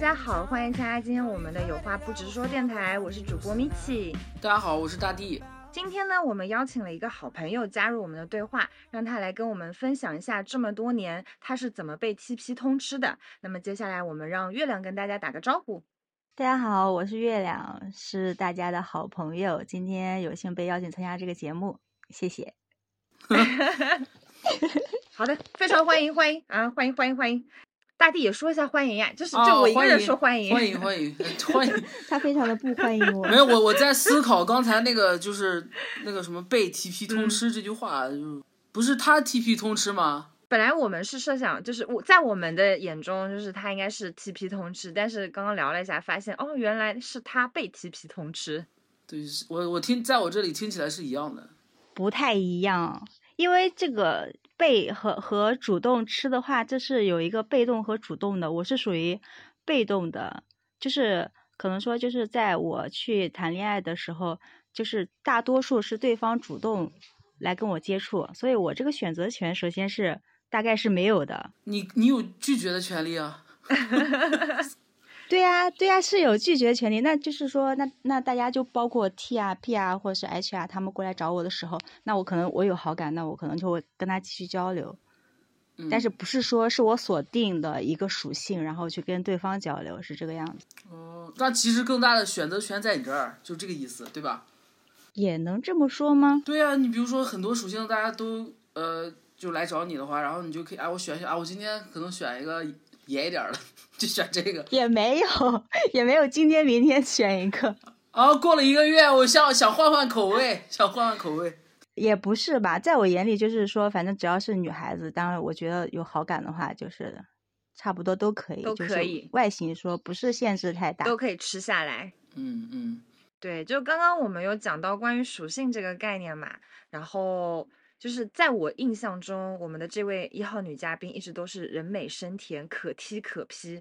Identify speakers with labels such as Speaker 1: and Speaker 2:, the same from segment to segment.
Speaker 1: 家好，欢迎参加今天我们的有话不直说电台，我是主播米奇。
Speaker 2: 大家好，我是大地。
Speaker 1: 今天呢，我们邀请了一个好朋友加入我们的对话，让他来跟我们分享一下这么多年他是怎么被七 p 通吃的。那么接下来我们让月亮跟大家打个招呼。
Speaker 3: 大家好，我是月亮，是大家的好朋友，今天有幸被邀请参加这个节目，谢谢。
Speaker 1: 好的，非常欢迎欢迎啊，欢迎欢迎欢迎。大地也说一下欢迎呀，就是就我一个人说欢迎，
Speaker 2: 欢迎欢迎欢迎。
Speaker 3: 他非常的不欢迎我。
Speaker 2: 没有我我在思考刚才那个就是那个什么被 TP 通吃这句话，就不是他 TP 通吃吗？
Speaker 1: 本来我们是设想就是我在我们的眼中就是他应该是 TP 通吃，但是刚刚聊了一下，发现哦原来是他被 TP 通吃。
Speaker 2: 对，我我听在我这里听起来是一样的，
Speaker 3: 不太一样，因为这个。被和和主动吃的话，这是有一个被动和主动的。我是属于被动的，就是可能说，就是在我去谈恋爱的时候，就是大多数是对方主动来跟我接触，所以我这个选择权首先是大概是没有的。
Speaker 2: 你你有拒绝的权利啊。
Speaker 3: 对呀，对呀，是有拒绝权利。那就是说，那那大家就包括 T 啊、P 啊，或者是 H 啊，他们过来找我的时候，那我可能我有好感，那我可能就会跟他继续交流。但是不是说是我锁定的一个属性，然后去跟对方交流，是这个样子。
Speaker 2: 哦，那其实更大的选择权在你这儿，就这个意思，对吧？
Speaker 3: 也能这么说吗？
Speaker 2: 对呀，你比如说很多属性大家都呃就来找你的话，然后你就可以啊，我选选啊，我今天可能选一个。野一点的，就选这个。
Speaker 3: 也没有，也没有今天明天选一个。
Speaker 2: 啊，过了一个月，我想想换换口味，想换换口味。
Speaker 3: 也不是吧，在我眼里就是说，反正只要是女孩子，当然我觉得有好感的话，就是差不多都可以，
Speaker 1: 都可以。
Speaker 3: 外形说不是限制太大，
Speaker 1: 都可以吃下来。
Speaker 2: 嗯嗯，
Speaker 1: 对，就刚刚我们有讲到关于属性这个概念嘛，然后。就是在我印象中，我们的这位一号女嘉宾一直都是人美声甜，可踢可劈。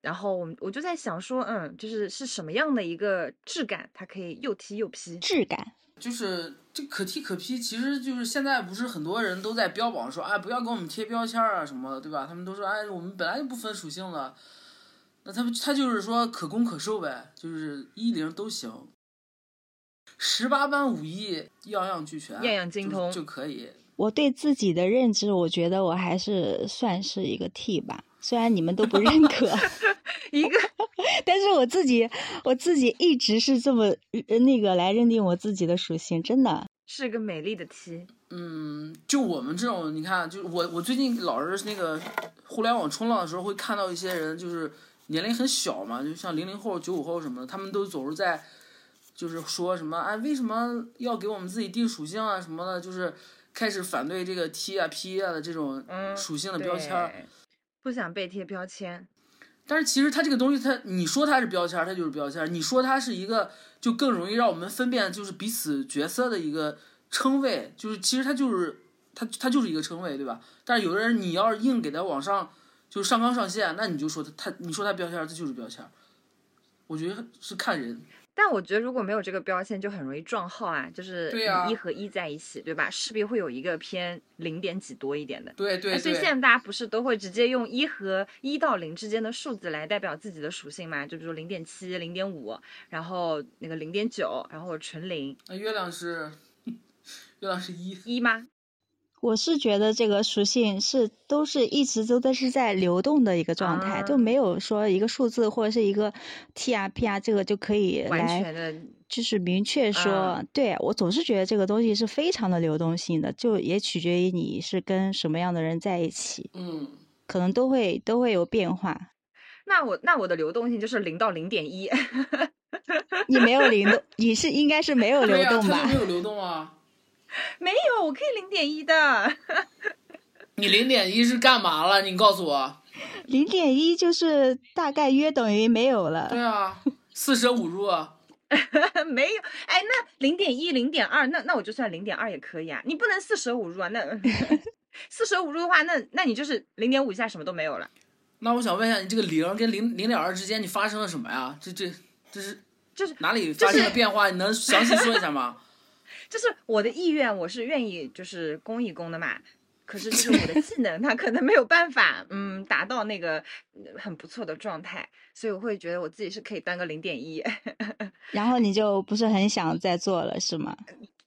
Speaker 1: 然后我我就在想说，嗯，就是是什么样的一个质感，它可以又踢又劈？
Speaker 3: 质感
Speaker 2: 就是这可踢可劈，其实就是现在不是很多人都在标榜说，哎，不要给我们贴标签啊什么的，对吧？他们都说，哎，我们本来就不分属性了。那他们他就是说可攻可受呗，就是一零都行。十八般武艺，样样俱全，
Speaker 1: 样样精通
Speaker 2: 就可以。
Speaker 3: 我对自己的认知，我觉得我还是算是一个 T 吧，虽然你们都不认可
Speaker 1: 一个，
Speaker 3: 但是我自己我自己一直是这么那个来认定我自己的属性，真的
Speaker 1: 是个美丽的 T。
Speaker 2: 嗯，就我们这种，你看，就我我最近老是那个互联网冲浪的时候，会看到一些人，就是年龄很小嘛，就像零零后、九五后什么的，他们都总是在。就是说什么哎，为什么要给我们自己定属性啊什么的？就是开始反对这个 T 啊 P 啊的这种属性的标签，
Speaker 1: 不想被贴标签。
Speaker 2: 但是其实它这个东西，它你说它是标签，它就是标签；你说它是一个，就更容易让我们分辨，就是彼此角色的一个称谓。就是其实它就是它它就是一个称谓，对吧？但是有的人你要是硬给它往上，就是上纲上线，那你就说它它你说它标签，它就是标签。我觉得是看人。
Speaker 1: 但我觉得如果没有这个标签，就很容易撞号啊，就是一和一在一起，对吧？势必会有一个偏零点几多一点的。
Speaker 2: 对对。
Speaker 1: 所以现在大家不是都会直接用一和一到零之间的数字来代表自己的属性嘛？就比如零点七、零点五，然后那个零点九，然后纯零。
Speaker 2: 那月亮是，月亮是一
Speaker 1: 一吗？
Speaker 3: 我是觉得这个属性是都是一直都在是在流动的一个状态，就没有说一个数字或者是一个 T 啊 P 啊，这个就可以来，就是明确说，对我总是觉得这个东西是非常的流动性的，就也取决于你是跟什么样的人在一起，
Speaker 2: 嗯，
Speaker 3: 可能都会都会有变化。
Speaker 1: 那我那我的流动性就是零到零点一，
Speaker 3: 你没有零动，你是应该是没有 流动吧？
Speaker 2: 没有流动啊。
Speaker 1: 没有，我可以零点一的。
Speaker 2: 你零点一是干嘛了？你告诉我。
Speaker 3: 零点一就是大概约等于没有了。
Speaker 2: 对啊，四舍五入。
Speaker 1: 没有，哎，那零点一、零点二，那那我就算零点二也可以啊。你不能四舍五入啊，那四舍五入的话，那那你就是零点五以下什么都没有了。
Speaker 2: 那我想问一下，你这个零跟零零点二之间，你发生了什么呀？这这这是
Speaker 1: 这是
Speaker 2: 哪里发生了变化？你能详细说一下吗？
Speaker 1: 就是我的意愿，我是愿意就是攻一攻的嘛，可是就是我的技能，它可能没有办法，嗯，达到那个呃很不错的状态，所以我会觉得我自己是可以当个零点一。
Speaker 3: 然后你就不是很想再做了，是吗？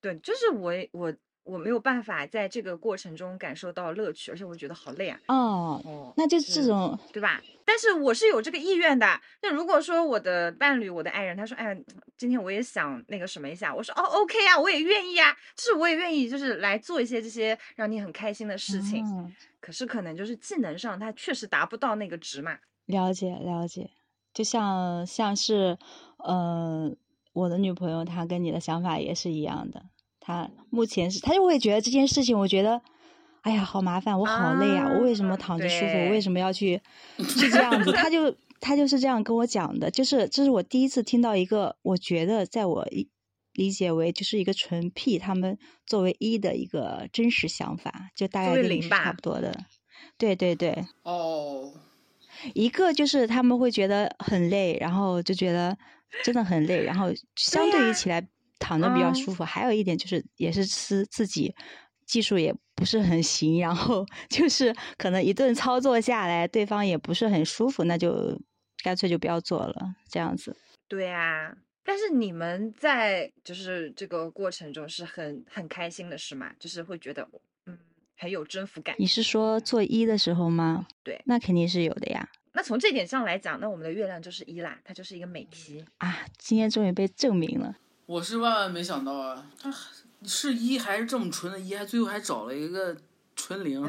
Speaker 1: 对，就是我我我没有办法在这个过程中感受到乐趣，而且我觉得好累啊。
Speaker 3: 哦，
Speaker 1: 哦，
Speaker 3: 那就这种
Speaker 1: 对吧？但是我是有这个意愿的。那如果说我的伴侣、我的爱人，他说：“哎，今天我也想那个什么一下。”我说：“哦，OK 啊，我也愿意啊，就是我也愿意，就是来做一些这些让你很开心的事情。
Speaker 3: 嗯
Speaker 1: 可是可能就是技能上，他确实达不到那个值嘛。
Speaker 3: 了解了解，就像像是，呃，我的女朋友她跟你的想法也是一样的，她目前是他就会觉得这件事情，我觉得，哎呀，好麻烦，我好累啊，我为什么
Speaker 1: 啊
Speaker 3: 躺着舒服，我为什么要去，是这样子，他就他就是这样跟我讲的，就是这是我第一次听到一个，我觉得在我理解为就是一个纯 P 他们作为一的一个真实想法，就大概跟你是差不多的，对对对。
Speaker 2: 哦，
Speaker 3: 一个就是他们会觉得很累，然后就觉得真的很累，然后相对于起来躺着比较
Speaker 1: 嗯
Speaker 3: 舒服。还有一点就是，也是吃自己技术也不是很行，然后 就是可能一顿操作下来，对方也不是很舒服，那就干脆就不要做了，这样子。
Speaker 1: 对啊，但是你们在就是这个过程中是很很开心的，是吗？就是会觉得嗯很有征服感。
Speaker 3: 你是说做一的时候吗？
Speaker 1: 对
Speaker 3: 那肯定是有的呀。
Speaker 1: 那从这点上来讲，那我们的月亮就是一啦，它就是一个美题。
Speaker 3: 啊，今天终于被证明了。
Speaker 2: 我是万万没想到啊，他是一还是这么纯的一，还最后还找了一个纯零。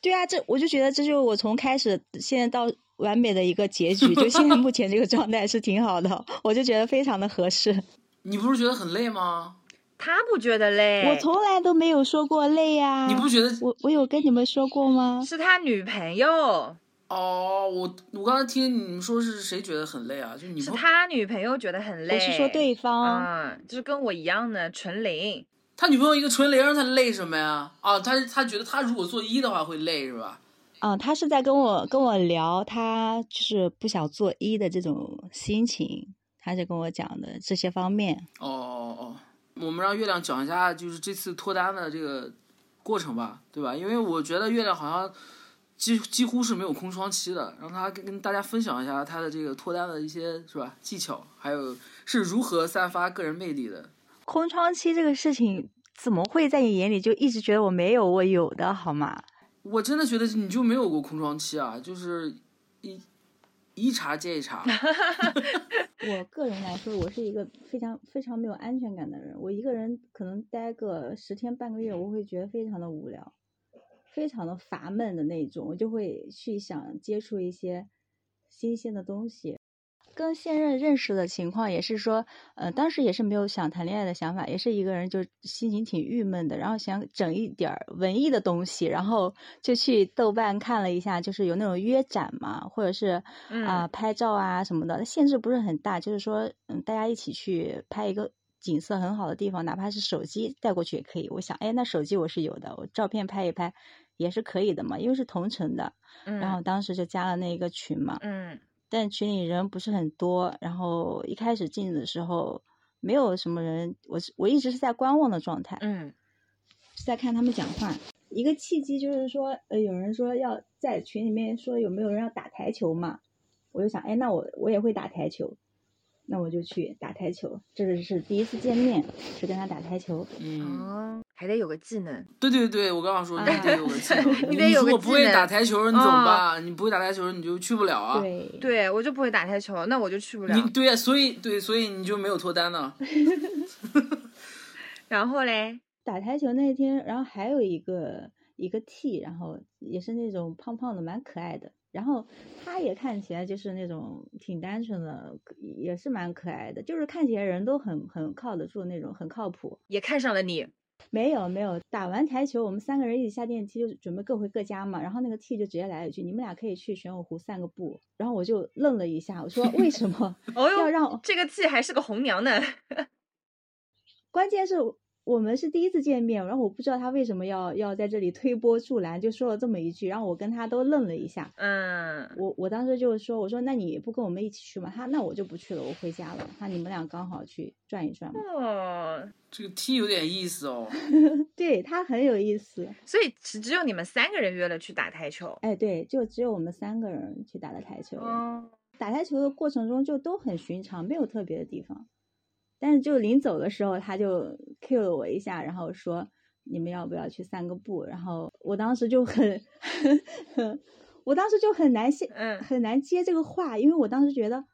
Speaker 3: 对啊，这我就觉得这就是我从开始现在到完美的一个结局，就现在目前这个状态是挺好的，我就觉得非常的合适。
Speaker 2: 你不是觉得很累吗？
Speaker 1: 他不觉得累，
Speaker 3: 我从来都没有说过累呀、
Speaker 2: 你不觉得？
Speaker 3: 我我有跟你们说过吗？
Speaker 1: 是他女朋友，
Speaker 2: 哦，我我刚才听你们说是谁觉得很累啊？就你
Speaker 1: 是他女朋友觉得很累。
Speaker 3: 我是说对方，
Speaker 1: 嗯，就是跟我一样的纯零。
Speaker 2: 他女朋友一个纯零，他累什么呀？啊，他他觉得他如果做一的话会累是吧？
Speaker 3: 啊、他是在跟我跟我聊他就是不想做一的这种心情，他就跟我讲的这些方面。
Speaker 2: 哦哦哦，我们让月亮讲一下，就是这次脱单的这个过程吧，对吧？因为我觉得月亮好像几几乎是没有空窗期的，让他跟跟大家分享一下他的这个脱单的一些是吧技巧，还有是如何散发个人魅力的。
Speaker 3: 空窗期这个事情怎么会在你眼里就一直觉得我没有，我有的好吗？
Speaker 2: 我真的觉得你就没有过空窗期啊，就是一一茬接一茬。
Speaker 3: 我个人来说，我是一个非常非常没有安全感的人。我一个人可能待个十天半个月，我会觉得非常的无聊，非常的乏闷的那种，我就会去想接触一些新鲜的东西。跟现任认识的情况也是说，呃，当时也是没有想谈恋爱的想法，也是一个人就心情挺郁闷的，然后想整一点儿文艺的东西，然后就去豆瓣看了一下，就是有那种约展嘛，或者是
Speaker 1: 嗯
Speaker 3: 啊、拍照啊什么的，限制不是很大，就是说，嗯，大家一起去拍一个景色很好的地方，哪怕是手机带过去也可以。我想，哎，那手机我是有的，我照片拍一拍也是可以的嘛，因为是同城的。然后
Speaker 1: 嗯
Speaker 3: 当时就加了那个群嘛，
Speaker 1: 嗯
Speaker 3: 但群里人不是很多，然后一开始进的时候没有什么人，我是我一直是在观望的状态，
Speaker 1: 嗯
Speaker 3: 是在看他们讲话。一个契机就是说，呃，有人说要在群里面说有没有人要打台球嘛，我就想，哎，那我我也会打台球，那我就去打台球。这个是第一次见面，是跟他打台球。
Speaker 2: 嗯，
Speaker 1: 哦，还得有个技能。
Speaker 2: 对对对，我刚刚说你得有个技能，
Speaker 1: 你得有
Speaker 2: 如果不会
Speaker 1: 个技能
Speaker 2: 打台球，你怎么
Speaker 1: 啊
Speaker 2: 办？你不会打台球，你就去不了啊。
Speaker 3: 对，
Speaker 1: 对我就不会打台球，那我就去不了。
Speaker 2: 你对呀，所以对，所以你就没有脱单呢。
Speaker 1: 然后嘞，
Speaker 3: 打台球那天，然后还有一个一个 T，然后也是那种胖胖的，蛮可爱的。然后他也看起来就是那种挺单纯的，也是蛮可爱的，就是看起来人都很很靠得住那种，很靠谱。
Speaker 1: 也看上了你。
Speaker 3: 没有没有，打完台球，我们三个人一起下电梯，就准备各回各家嘛。然后那个 T 就直接来了一句：“你们俩可以去玄武湖散个步。”然后我就愣了一下，我说：“为什么要让
Speaker 1: 这个 T 还是个红娘呢。
Speaker 3: 关键是我们是第一次见面，然后我不知道他为什么要要在这里推波助澜，就说了这么一句，然后我跟他都愣了一下。
Speaker 1: 嗯，
Speaker 3: 我我当时就说，我说那你不跟我们一起去吗？他那我就不去了，我回家了。那你们俩刚好去转一转嘛。
Speaker 1: 哦，
Speaker 2: 这个 T 有点意思哦。
Speaker 3: 对他很有意思。
Speaker 1: 所以只只有你们三个人约了去打台球。
Speaker 3: 哎，对，就只有我们三个人去打了台球。
Speaker 1: 哦，
Speaker 3: 打台球的过程中就都很寻常，没有特别的地方。但是就临走的时候，他就 Q 了我一下，然后说你们要不要去散个步？然后我当时就很，我当时就很难接，
Speaker 1: 嗯
Speaker 3: 很难接这个话，因为我当时觉得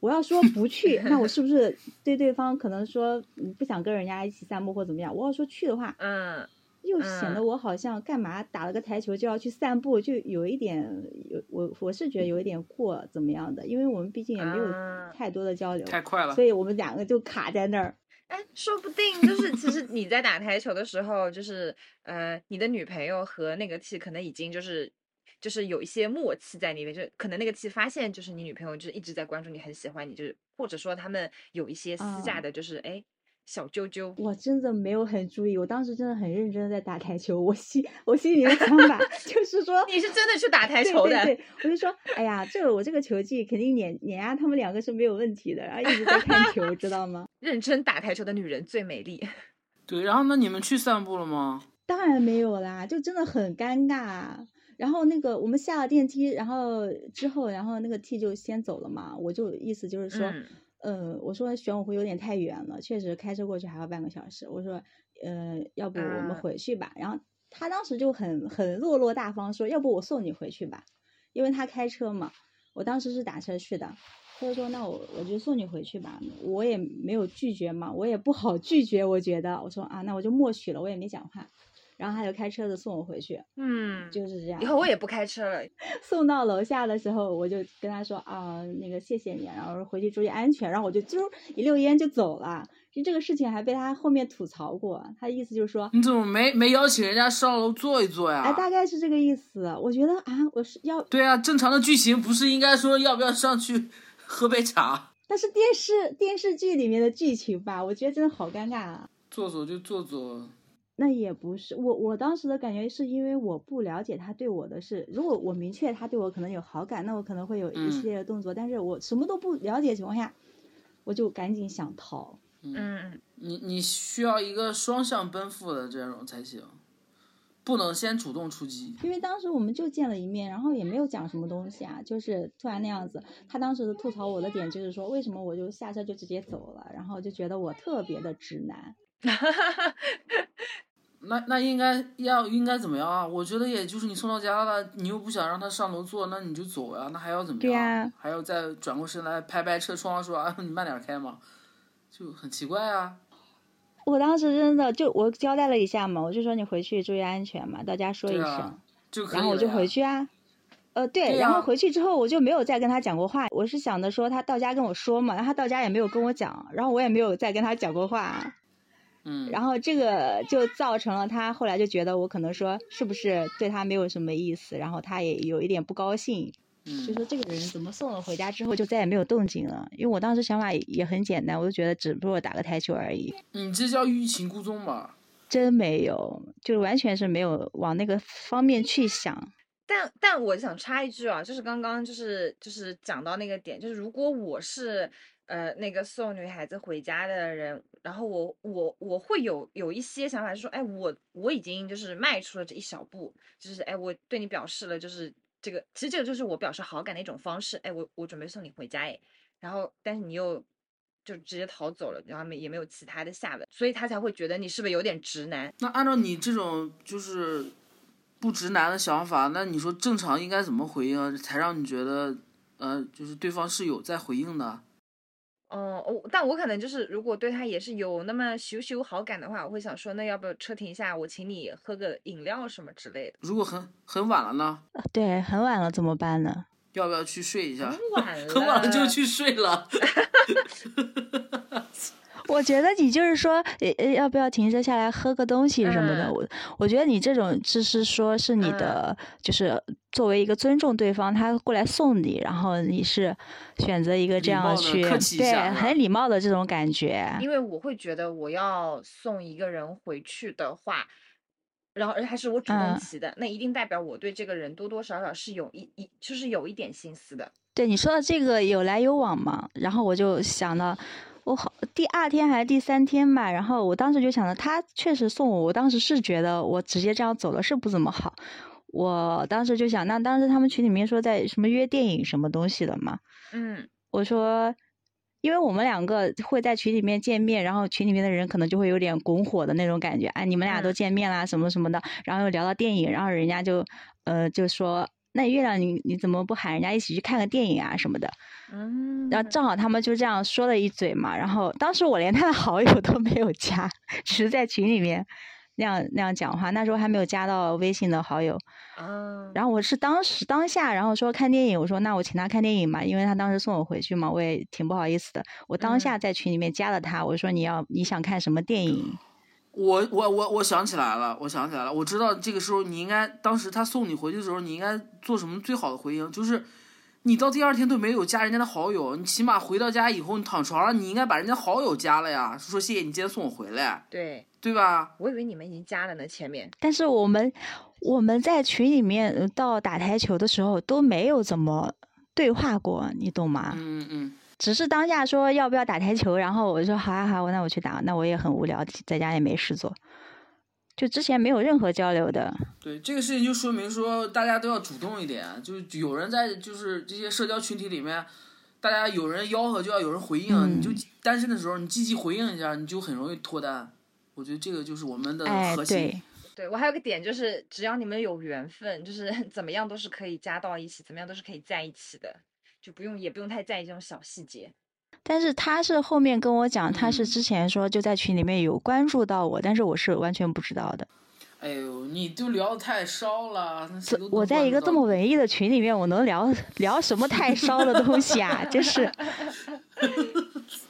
Speaker 3: 我要说不去，那我是不是对对方可能说嗯不想跟人家一起散步或怎么样？我要说去的话，
Speaker 1: 嗯，
Speaker 3: 又显得
Speaker 1: 嗯
Speaker 3: 我好像干嘛打了个台球就要去散步，就有一点有我我是觉得有一点过怎么样的，因为我们毕竟也没有
Speaker 1: 啊
Speaker 3: 太多的交流，
Speaker 2: 太快了
Speaker 3: 所以我们两个就卡在那儿。
Speaker 1: 哎，说不定就是其实你在打台球的时候，就是呃，你的女朋友和那个 T 可能已经就是就是有一些默契在那边，就可能那个 T 发现就是你女朋友就是一直在关注你，很喜欢你，就是或者说他们有一些私下
Speaker 3: 啊
Speaker 1: 的，就是哎小啾啾。
Speaker 3: 我真的没有很注意，我当时真的很认真的在打台球，我心我心里的想法 就是说，
Speaker 1: 你是真的去打台球的？
Speaker 3: 对对对，我就说，哎呀，这个我这个球技肯定碾碾压他们两个是没有问题的，然后一直在看球，知道吗？
Speaker 1: 认真打台球的女人最美丽。
Speaker 2: 对，然后那你们去散步了吗？
Speaker 3: 当然没有啦，就真的很尴尬。然后那个我们下了电梯，然后之后，然后那个 T 就先走了嘛，我就意思就是说，
Speaker 1: 嗯
Speaker 3: 呃，我说玄武湖有点太远了，确实开车过去还要半个小时。我说，呃，要不我们
Speaker 1: 啊
Speaker 3: 回去吧。然后他当时就很很落落大方说，要不我送你回去吧，因为他开车嘛。我当时是打车去的，他就说那我我就送你回去吧，我也没有拒绝嘛，我也不好 拒绝，我觉得我说啊，那我就默许了，我也没讲话。然后他就开车子送我回去，
Speaker 1: 嗯，
Speaker 3: 就是这样。
Speaker 1: 以后我也不开车了。
Speaker 3: 送到楼下的时候，我就跟他说啊，那个谢谢你，然后回去注意安全，然后我就啾一溜烟就走了。就这个事情还被他后面吐槽过，他的意思就是说，
Speaker 2: 你怎么没没邀请人家上楼坐一坐呀？
Speaker 3: 哎，大概是这个意思。我觉得啊，我是要，
Speaker 2: 对啊，正常的剧情不是应该说要不要上去 喝杯茶？
Speaker 3: 但是电视电视剧里面的剧情吧？我觉得真的好尴尬啊。
Speaker 2: 坐坐就坐坐。
Speaker 3: 那也不是我，我当时的感觉是因为我不了解他对我的是，如果我明确他对我可能有好感，那我可能会有一系
Speaker 2: 嗯
Speaker 3: 列的动作，但是我什么都不了解的情况下，我就赶紧想逃。
Speaker 1: 嗯嗯，
Speaker 2: 你你需要一个双向奔赴的这种才行，不能先主动出击。
Speaker 3: 因为当时我们就见了一面，然后也没有讲什么东西啊，就是突然那样子。他当时的吐槽我的点就是说，为什么我就下车就直接走了，然后就觉得我特别的直男。
Speaker 2: 那那应该要应该怎么样啊？我觉得也就是你送到家了，你又不想让他上楼坐，那你就走呀。那还要怎么样？
Speaker 3: 对呀
Speaker 2: 还要再转过身来拍拍车窗说啊，你慢点开嘛，就很奇怪啊。
Speaker 3: 我当时真的就我交代了一下嘛，我就说你回去注意安全嘛，到家说一声，然后我就回去啊。呃，对，
Speaker 2: 对
Speaker 3: 然后回去之后我就没有再跟他讲过话。我是想着说他到家跟我说嘛，然后他到家也没有跟我讲，然后我也没有再跟他讲过话。
Speaker 2: 嗯，
Speaker 3: 然后这个就造成了他后来就觉得我可能说是不是对他没有什么意思，然后他也有一点不高兴，就
Speaker 2: 嗯
Speaker 3: 说这个人怎么送了回家之后就再也没有动静了。因为我当时想法也也很简单，我就觉得只不过打个台球而已，
Speaker 2: 你这叫欲擒故纵吧？
Speaker 3: 真没有，就完全是没有往那个方面去想。
Speaker 1: 但但我想插一句啊，就是刚刚就是就是讲到那个点，就是如果我是呃那个送女孩子回家的人，然后我我我会有有一些想法，是说，哎，我我已经就是迈出了这一小步，就是哎，我对你表示了就是这个，其实这个就是我表示好感的一种方式，哎，我我准备送你回家，哎，然后但是你又就直接逃走了，然后没也没有其他的下文，所以他才会觉得你是不是有点直男？
Speaker 2: 那按照你这种就是不直男的想法，那你说正常应该怎么回应啊？才让你觉得呃，就是对方是有在回应的？
Speaker 1: 哦，我但我可能就是，如果对他也是有那么羞羞好感的话，我会想说，那要不要车停一下，我请你喝个饮料什么之类的。
Speaker 2: 如果很很晚了呢？
Speaker 3: 对，很晚了怎么办呢？
Speaker 2: 要不要去睡一下？
Speaker 1: 很晚了，
Speaker 2: 很晚了就去睡了。
Speaker 3: 我觉得你就是说，呃呃，要不要停车下来喝个东西什么的？
Speaker 1: 嗯
Speaker 3: 我我觉得你这种只是说是你
Speaker 1: 嗯
Speaker 3: 的，就是作为一个尊重对方，他过来送你，然后你是选择一个这样去对很礼貌的这种感觉。
Speaker 1: 因为我会觉得我要送一个人回去的话，然后而且还是我主动
Speaker 3: 嗯
Speaker 1: 提的，那一定代表我对这个人多多少少是有一一就是有一点心思的。
Speaker 3: 对你说的这个有来有往嘛，然后我就想到，我好第二天还是第三天吧，然后我当时就想着他确实送我，我当时是觉得我直接这样走了是不怎么好，我当时就想，那当时他们群里面说在什么约电影什么东西的嘛，
Speaker 1: 嗯，
Speaker 3: 我说，因为我们两个会在群里面见面，然后群里面的人可能就会有点拱火的那种感觉，哎，你们俩都
Speaker 1: 嗯。
Speaker 3: 见面啦，什么什么的，然后又聊到电影，然后人家就呃就说，那月亮你你怎么不喊人家一起去看个电影啊什么的？
Speaker 1: 嗯，
Speaker 3: 然后正好他们就这样说了一嘴嘛，然后当时我连他的好友都没有加，只是在群里面那样那样讲话，那时候还没有加到微信的好友。
Speaker 1: 嗯，
Speaker 3: 然后我是当时当下，然后说看电影，我说那我请他看电影嘛，因为他当时送我回去嘛，我也挺不好意思的。我当下在群里面加了他，我说你要你想看什么电影？
Speaker 2: 我我我我想起来了，我想起来了，我知道这个时候你应该，当时他送你回去的时候，你应该做什么最好的回应，就是你到第二天都没有加人家的好友，你起码回到家以后，你躺床上，你应该把人家好友加了呀，说谢谢你今天送我回来，
Speaker 1: 对，
Speaker 2: 对吧？
Speaker 1: 我以为你们已经加了呢，前面。
Speaker 3: 但是我们我们在群里面呃到打台球的时候都没有怎么对话过，你懂吗？
Speaker 2: 嗯嗯，
Speaker 3: 只是当下说要不要打台球，然后我说好啊好啊，那我去打。那我也很无聊，在家也没事做，就之前没有任何交流的。
Speaker 2: 对，这个事情就说明说大家都要主动一点，就是有人在就是这些社交群体里面。大家有人吆喝就要有人回应，
Speaker 3: 嗯
Speaker 2: 你就单身的时候你积极回应一下，你就很容易脱单。我觉得这个就是我们的
Speaker 3: 哎，
Speaker 2: 核心。
Speaker 3: 对，
Speaker 1: 对我还有个点就是，只要你们有缘分，就是 怎么样都是可以加到一起，怎么样都是可以在一起的，就不用也不用太在意这种小细节。
Speaker 3: 但是他是后面跟我讲，他是
Speaker 2: 嗯
Speaker 3: 之前说就在群里面有关注到我，但是我是完全不知道的。
Speaker 2: 哎呦，你就聊的太烧了。
Speaker 3: 我在一个这么文艺的群里面，我能聊聊什么太烧的东西啊？真是，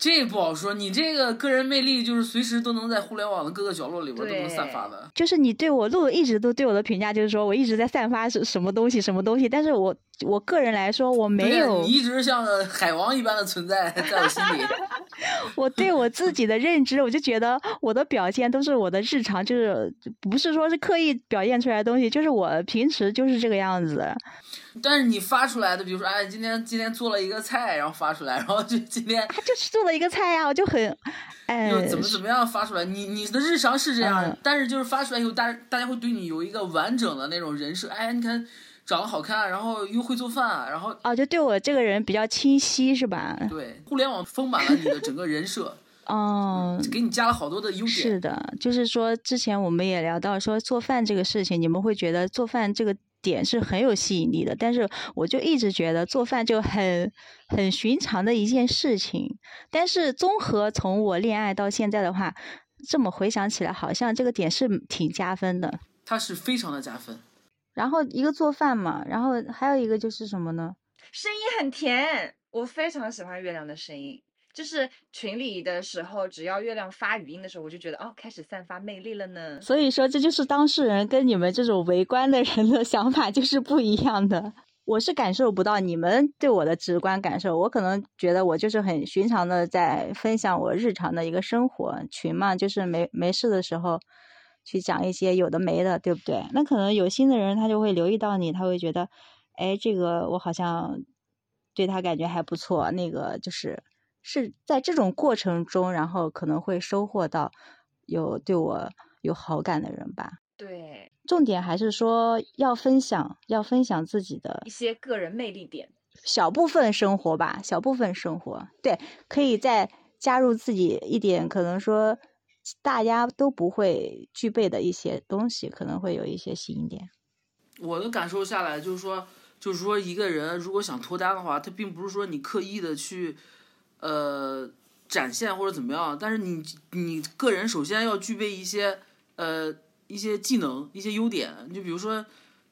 Speaker 2: 这不好说，你这个个人魅力就是随时都能在互联网的各个角落里边都能散发的。
Speaker 3: 就是你对我露一直都对我的评价就是说我一直在散发是什么东西什么东西，但是我我个人来说我没有
Speaker 2: 你一直像个海王一般的存在在我心里。
Speaker 3: 我对我自己的认知，我就觉得我的表现都是我的日常，就是不是说是刻意表现出来的东西，就是我平时就是这个样子。
Speaker 2: 但是你发出来的，比如说，哎，今天今天做了一个菜，然后发出来，然后就今天
Speaker 3: 他就是做了一个菜呀、我就很，哎，
Speaker 2: 怎么怎么样发出来，你你的日常是这样，
Speaker 3: 嗯
Speaker 2: 但是就是发出来以后，大大家会对你有一个完整的那种人设，哎，你看长得好看，然后又会做饭，然后
Speaker 3: 哦，就对我这个人比较清晰是吧？
Speaker 2: 对，互联网丰满了你的整个人设，
Speaker 3: 嗯，
Speaker 2: 给你加了好多的优点。
Speaker 3: 是的，就是说之前我们也聊到说做饭这个事情，你们会觉得做饭这个点是很有吸引力的，但是我就一直觉得做饭就很很寻常的一件事情。但是综合从我恋爱到现在的话，这么回想起来，好像这个点是挺加分的。
Speaker 2: 它是非常的加分。
Speaker 3: 然后一个做饭嘛，然后还有一个就是什么呢？
Speaker 1: 声音很甜，我非常喜欢月亮的声音。就是群里的时候，只要月亮发语音的时候，我就觉得哦，开始散发魅力了呢。
Speaker 3: 所以说，这就是当事人跟你们这种围观的人的想法就是不一样的。我是感受不到你们对我的直观感受，我可能觉得我就是很寻常的在分享我日常的一个生活群嘛，就是没没事的时候去讲一些有的没的，对不对？那可能有心的人他就会留意到你，他会觉得，哎，这个我好像对他感觉还不错，那个就是是在这种过程中，然后可能会收获到有对我有好感的人吧。
Speaker 1: 对，
Speaker 3: 重点还是说要分享，要分享自己的
Speaker 1: 一些个人魅力点。
Speaker 3: 小部分生活吧，小部分生活，对，可以再加入自己一点，可能说大家都不会具备的一些东西，可能会有一些吸引点。
Speaker 2: 我的感受下来就是说，就是说一个人如果想脱单的话，他并不是说你刻意的去，呃，展现或者怎么样，但是你你个人首先要具备一些呃一些技能、一些优点，就比如说，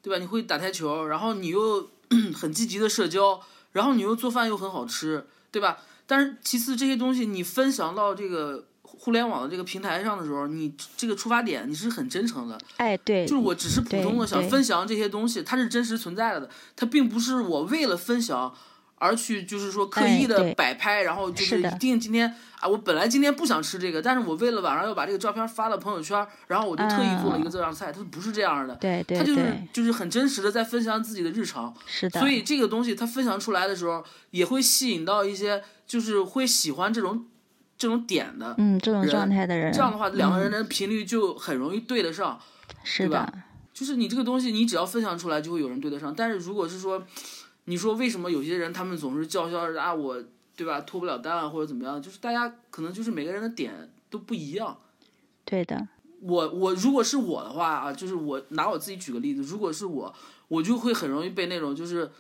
Speaker 2: 对吧？你会打台球，然后你又 很积极的社交，然后你又做饭又很好吃，对吧？但是其次这些东西你分享到这个互联网的这个平台上的时候，你这个出发点你是很真诚的，
Speaker 3: 哎，对，
Speaker 2: 就是我只是普通的想分享这些东西，它是真实存在的，它并不是我为了分享而去，就是说刻意的摆拍，然后就是一定今天啊，我本来今天不想吃这个，但是我为了晚上要把这个照片发到朋友圈，然后我就特意做了一个这样的菜，它不是这样的，
Speaker 3: 对对
Speaker 2: 它就是，就是很真实的在分享自己的日常，
Speaker 3: 是的，
Speaker 2: 所以这个东西它分享出来的时候，也会吸引到一些就是会喜欢这种这种点的，
Speaker 3: 嗯，这种状态的人，
Speaker 2: 这样的话两个人
Speaker 3: 嗯
Speaker 2: 的频率就很容易对得上。
Speaker 3: 是
Speaker 2: 吧，就是你这个东西，你只要分享出来，就会有人对得上。但是如果是说，你说为什么有些人他们总是叫嚣着啊我，对吧，脱不了单啊或者怎么样？就是大家可能就是每个人的点都不一样。
Speaker 3: 对的，
Speaker 2: 我我如果是我的话啊，就是我拿我自己举个例子，如果是我，我就会很容易被那种就是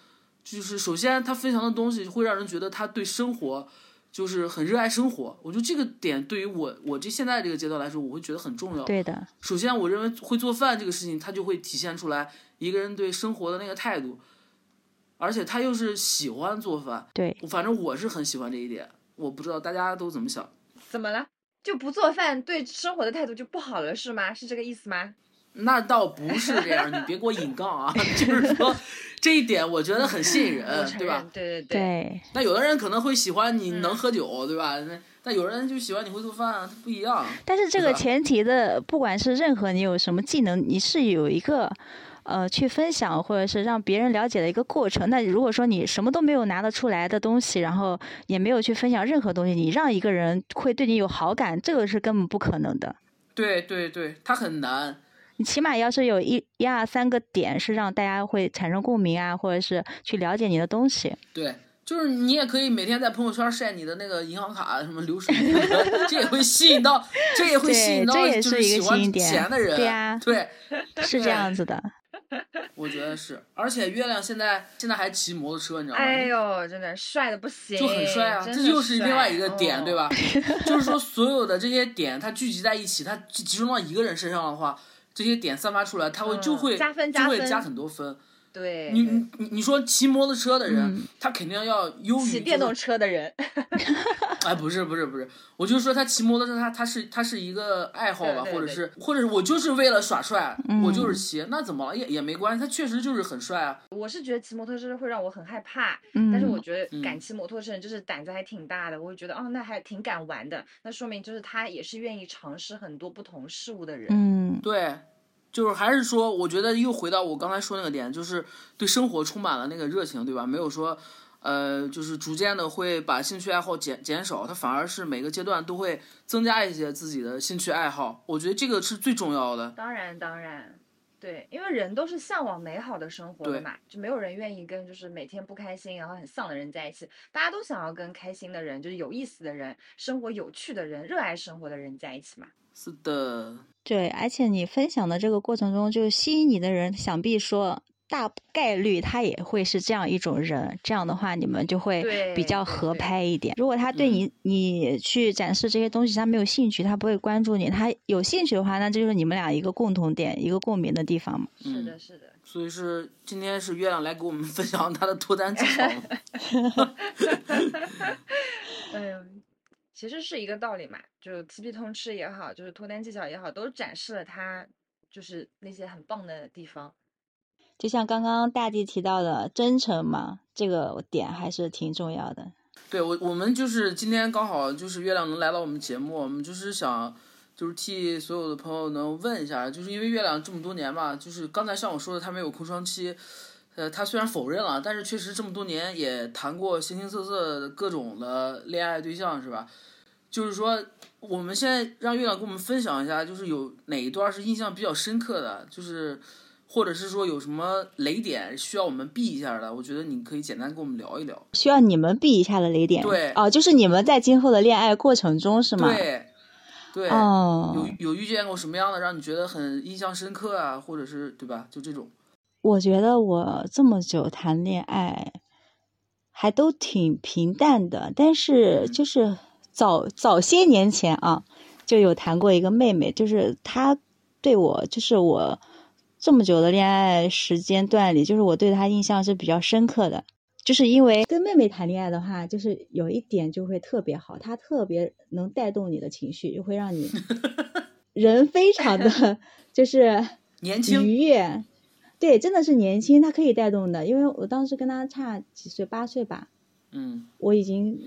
Speaker 2: 就是首先他分享的东西会让人觉得他对生活就是很热爱生活。我觉得这个点对于我我这现在这个阶段来说，我会觉得很重要。
Speaker 3: 对的，
Speaker 2: 首先，我认为会做饭这个事情，它就会体现出来一个人对生活的那个态度，而且他又是喜欢做饭，
Speaker 3: 对，
Speaker 2: 反正我是很喜欢这一点。我不知道大家都怎么想。
Speaker 1: 怎么了？就不做饭，对生活的态度就不好了是吗？是这个意思吗？
Speaker 2: 那倒不是这样，你别给我引杠啊！就是说这一点，我觉得很吸引人，对吧？
Speaker 1: 对对
Speaker 3: 对，
Speaker 2: 那有的人可能会喜欢你
Speaker 1: 嗯
Speaker 2: 能喝酒，对吧？那但有人就喜欢你会做饭不一样。
Speaker 3: 但是这个前提的，不管是任何你有什么技能，你是有一个。呃，去分享或者是让别人了解的一个过程。那如果说你什么都没有拿得出来的东西，然后也没有去分享任何东西，你让一个人会对你有好感，这个是根本不可能的。
Speaker 2: 对对对，它很难。
Speaker 3: 你起码要是有一一二三个点是让大家会产生共鸣啊，或者是去了解你的东西。
Speaker 2: 对，就是你也可以每天在朋友圈晒你的那个银行卡什么流水，这也会吸引到，这也会吸引到
Speaker 3: 对这也
Speaker 2: 就是
Speaker 3: 一个
Speaker 2: 喜欢
Speaker 3: 吸引点
Speaker 2: 钱的人。
Speaker 3: 对呀
Speaker 2: 对，
Speaker 3: 是这样子的。
Speaker 2: 我觉得是。而且月亮现在现在还骑摩托车，你知道吗？
Speaker 1: 哎呦，真的帅的不行，
Speaker 2: 就很帅啊，这又是另外一个点，
Speaker 1: 哦
Speaker 2: 对吧？就是说，所有的这些点，它聚集在一起，它集集中到一个人身上的话，这些点散发出来，它会就
Speaker 1: 嗯
Speaker 2: 会
Speaker 1: 加分加分
Speaker 2: 就会加很多分。
Speaker 1: 对，
Speaker 2: 你你你你说骑摩托车的人，
Speaker 3: 嗯。
Speaker 2: 他肯定要优于
Speaker 1: 骑电动车的人，
Speaker 2: 哎，不是不是不是，我就说他骑摩托车，他他是他是一个爱好吧，
Speaker 1: 对对对
Speaker 2: 或者是或者是我就是为了耍帅，我就是
Speaker 3: 嗯。
Speaker 2: 骑，那怎么了？也也没关系，他确实就是很帅啊。
Speaker 1: 我是觉得骑摩托车会让我很害怕，
Speaker 3: 嗯，
Speaker 1: 但是我觉得
Speaker 2: 嗯。
Speaker 1: 敢骑摩托车的人就是胆子还挺大的，我会觉得哦，那还挺敢玩的，那说明就是他也是愿意尝试很多不同事物的人。
Speaker 3: 嗯，
Speaker 2: 对，就是还是说，我觉得又回到我刚才说那个点，就是对生活充满了那个热情，对吧？没有说。呃，就是逐渐的会把兴趣爱好减减少，他反而是每个阶段都会增加一些自己的兴趣爱好。我觉得这个是最重要的。
Speaker 1: 当然，当然，对，因为人都是向往美好的生活的嘛，就没有人愿意跟就是每天不开心然后很丧的人在一起，大家都想要跟开心的人，就是有意思的人，生活有趣的人，热爱生活的人在一起嘛。
Speaker 2: 是的，
Speaker 3: 对，而且你分享的这个过程中，就是吸引你的人，想必说大概率他也会是这样一种人，这样的话你们就会
Speaker 1: 对
Speaker 3: 比较合拍一点。如果他对
Speaker 2: 嗯
Speaker 3: 你、你去展示这些东西他没有兴趣，他不会关注你；他有兴趣的话，那这就是你们俩一个共同点，一个共鸣的地方嘛。
Speaker 2: 嗯
Speaker 1: 是的，是的。
Speaker 2: 所以是今天是月亮来给我们分享他的脱单技巧吗。
Speaker 1: 哎呦，其实是一个道理嘛，就 TP 通吃也好，就是脱单技巧也好，都展示了他就是那些很棒的地方。
Speaker 3: 就像刚刚大地提到的真诚嘛，这个点还是挺重要的。
Speaker 2: 对我，我们就是今天刚好就是月亮能来到我们节目，我们就是想，就是替所有的朋友能问一下，就是因为月亮这么多年吧，就是刚才像我说的，他没有空窗期，呃，他虽然否认了，但是确实这么多年也谈过形形色色各种的恋爱对象，是吧？就是说，我们现在让月亮跟我们分享一下，就是有哪一段是印象比较深刻的，就是或者是说有什么雷点需要我们避一下的，我觉得你可以简单跟我们聊一聊。
Speaker 3: 需要你们避一下的雷点，
Speaker 2: 对
Speaker 3: 哦，就是你们在今后的恋爱过程中是吗？
Speaker 2: 对，对，
Speaker 3: 哦，
Speaker 2: 有有遇见过什么样的让你觉得很印象深刻啊，或者是对吧？就这种。
Speaker 3: 我觉得我这么久谈恋爱，还都挺平淡的，但是
Speaker 2: 嗯
Speaker 3: 就是早早些年前啊，就有谈过一个妹妹，就是她对我，就是我这么久的恋爱时间段里，就是我对他印象是比较深刻的。就是因为跟妹妹谈恋爱的话，就是有一点就会特别好，他特别能带动你的情绪，就会让你 人非常的 就是
Speaker 2: 年轻
Speaker 3: 愉悦。对，真的是年轻，他可以带动的。因为我当时跟他差几岁，八岁吧，
Speaker 2: 嗯，
Speaker 3: 我已经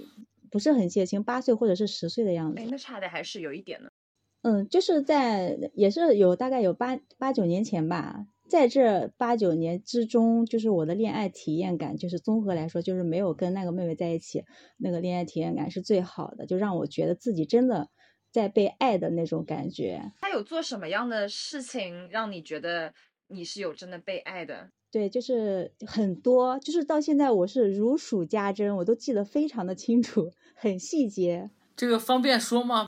Speaker 3: 不是很记得清，八岁或者是十岁的样子
Speaker 1: 哎，。那差的还是有一点的。
Speaker 3: 嗯，就是在也是有大概有八八九年前吧，在这八九年之中，就是我的恋爱体验感，就是综合来说，就是没有跟那个妹妹在一起，那个恋爱体验感是最好的，就让我觉得自己真的在被爱的那种感觉。
Speaker 1: 他有做什么样的事情让你觉得你是有真的被爱的？
Speaker 3: 对，就是很多，就是到现在我是如数家珍，我都记得非常的清楚，很细节，
Speaker 2: 这个方便说吗？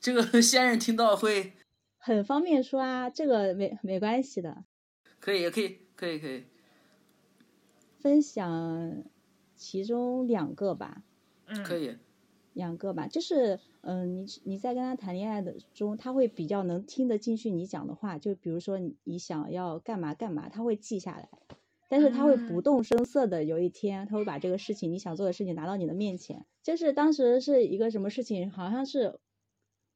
Speaker 2: 这个 先生听到会
Speaker 3: 很方便说啊，这个没没关系的。
Speaker 2: 可以，可以，可以，可以。
Speaker 3: 分享其中两个吧，
Speaker 1: 嗯，
Speaker 2: 可以，
Speaker 3: 两个吧，就是嗯，你你在跟他谈恋爱的中，他会比较能听得进去你讲的话，就比如说你你想要干嘛干嘛，他会记下来，但是他会不
Speaker 1: 嗯
Speaker 3: 动声色的，有一天他会把这个事情你想做的事情拿到你的面前，就是当时是一个什么事情，好像是。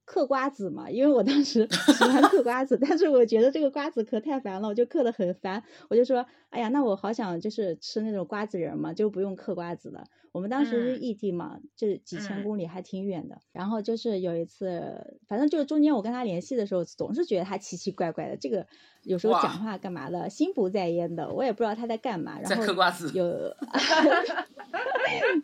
Speaker 3: 嗑瓜子嘛，因为我当时喜欢嗑瓜子，但是我觉得这个瓜子壳太烦了，我就嗑的很烦。我就说，哎呀，那我好想就是吃那种瓜子仁嘛，就不用嗑瓜子了。我们当时是
Speaker 1: 嗯
Speaker 3: 异地嘛，就是几千
Speaker 1: 嗯
Speaker 3: 公里，还挺远的。然后就是有一次，反正就是中间我跟他联系的时候，总是觉得他奇奇怪怪的，这个有时候讲话干嘛的，心不在焉的，我也不知道他在干嘛。然后
Speaker 2: 嗑瓜子。
Speaker 3: 有，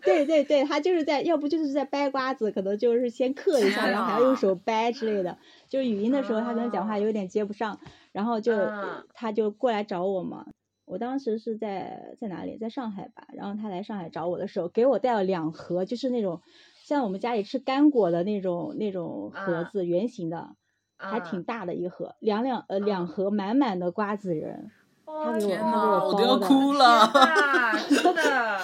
Speaker 3: 对对对，他就是在，要不就是在掰瓜子，可能就是先嗑一下，然后还要用手掰之类的。就是语音的时候，他可能讲话有点接不上，然后就
Speaker 1: 嗯
Speaker 3: 他就过来找我嘛。我当时是在在哪里，在上海吧。然后他来上海找我的时候，给我带了两盒，就是那种像我们家里吃干果的那种那种盒
Speaker 1: 啊
Speaker 3: 子，圆形的，还挺
Speaker 1: 嗯
Speaker 3: 大的一盒，两两呃两
Speaker 1: 嗯
Speaker 3: 盒满满的瓜子仁。他给我
Speaker 2: 天
Speaker 3: 他给，我
Speaker 2: 我都要
Speaker 3: 包的
Speaker 2: 哭了。
Speaker 1: 啊，真的，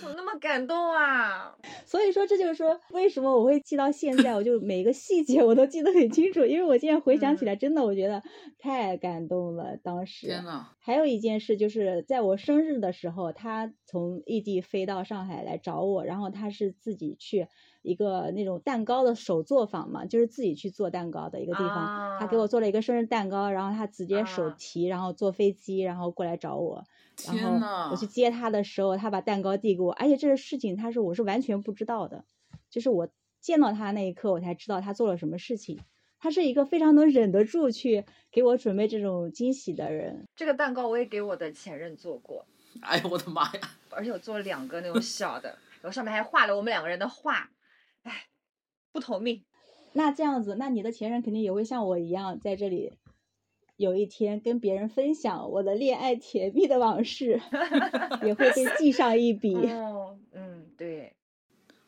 Speaker 1: 怎么那么感动啊？
Speaker 3: 所以说，这就是说，为什么我会记到现在，我就每一个细节我都记得很清楚，因为我现在回想起
Speaker 1: 嗯
Speaker 3: 来，真的我觉得太感动了。当时
Speaker 2: 天呐，
Speaker 3: 还有一件事，就是在我生日的时候，他从异地飞到上海来找我，然后他是自己去一个那种蛋糕的手作坊嘛，就是自己去做蛋糕的一个地方，他给我
Speaker 1: 啊
Speaker 3: 做了一个生日蛋糕，然后他直接手
Speaker 1: 啊
Speaker 3: 提，然后坐飞机，然后过来找我。然后
Speaker 2: 天呐
Speaker 3: 我去接他的时候，他把蛋糕递给我，而且这个事情他是我是完全不知道的，就是我见到他那一刻，我才知道他做了什么事情。他是一个非常能忍得住去给我准备这种惊喜的人。
Speaker 1: 这个蛋糕我也给我的前任做过，
Speaker 2: 哎呦我的妈呀！
Speaker 1: 而且我做了两个那种小的，然后上面还画了我们两个人的画，哎，不同命。
Speaker 3: 那这样子，那你的前任肯定也会像我一样，在这里有一天跟别人分享我的恋爱甜蜜的往事，也会被记上一笔。
Speaker 1: 哦，嗯，对，